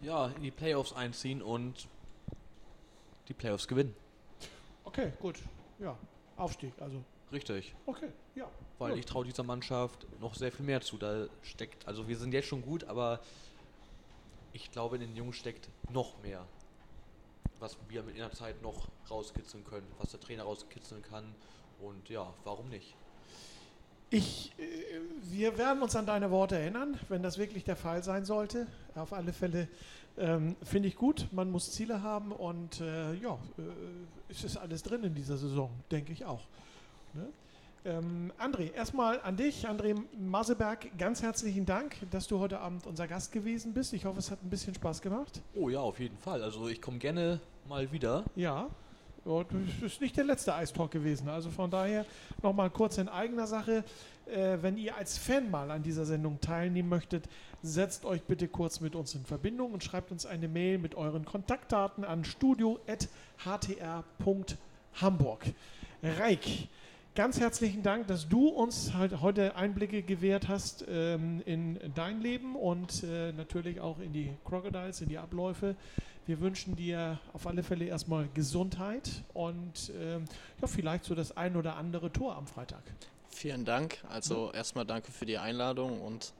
Ja, in die Playoffs einziehen und die Playoffs gewinnen. Okay, gut. Ja, Aufstieg, also. Richtig. Okay, ja. Weil Gut. ich traue dieser Mannschaft noch sehr viel mehr zu. Da steckt, also wir sind jetzt schon gut, aber ich glaube, in den Jungs steckt noch mehr. Was wir mit in der Zeit noch rauskitzeln können, was der Trainer rauskitzeln kann. Und ja, warum nicht? Ich, äh, wir werden uns an deine Worte erinnern, wenn das wirklich der Fall sein sollte. Auf alle Fälle ähm, finde ich gut. Man muss Ziele haben und äh, ja, äh, es ist alles drin in dieser Saison, denke ich auch. Ne? Ähm, André, erstmal an dich, André Maseberg, ganz herzlichen Dank, dass du heute Abend unser Gast gewesen bist. Ich hoffe, es hat ein bisschen Spaß gemacht. Oh ja, auf jeden Fall. Also ich komme gerne mal wieder. Ja, und es ist nicht der letzte Eistalk gewesen. Also von daher nochmal kurz in eigener Sache. Äh, wenn ihr als Fan mal an dieser Sendung teilnehmen möchtet, setzt euch bitte kurz mit uns in Verbindung und schreibt uns eine Mail mit euren Kontaktdaten an studio.htr.hamburg. Reik, ganz herzlichen Dank, dass du uns halt heute Einblicke gewährt hast ähm, in dein Leben und äh, natürlich auch in die Crocodiles, in die Abläufe. Wir wünschen dir auf alle Fälle erstmal Gesundheit und ähm, ja, vielleicht so das ein oder andere Tor am Freitag. Vielen Dank. Also erstmal danke für die Einladung und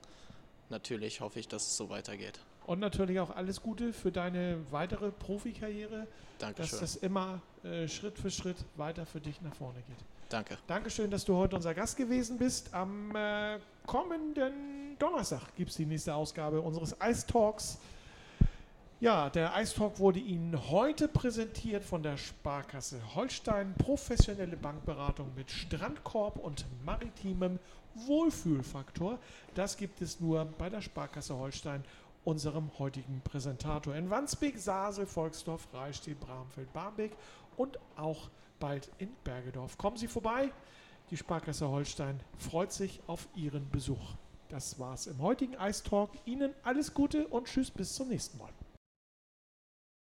natürlich hoffe ich, dass es so weitergeht. Und natürlich auch alles Gute für deine weitere Profikarriere, dass Dankeschön. das immer äh, Schritt für Schritt weiter für dich nach vorne geht. Danke. Dankeschön, dass du heute unser Gast gewesen bist. Am äh, kommenden Donnerstag gibt es die nächste Ausgabe unseres Ice Talks. Ja, der Ice Talk wurde Ihnen heute präsentiert von der Sparkasse Holstein. Professionelle Bankberatung mit Strandkorb und maritimem Wohlfühlfaktor. Das gibt es nur bei der Sparkasse Holstein, unserem heutigen Präsentator in Wandsbek, Sasel, Volksdorf, Reichsteel, Bramfeld, Barmbek und auch bald in Bergedorf. Kommen Sie vorbei. Die Sparkasse Holstein freut sich auf Ihren Besuch. Das war's im heutigen Ice Talk. Ihnen alles Gute und tschüss bis zum nächsten Mal.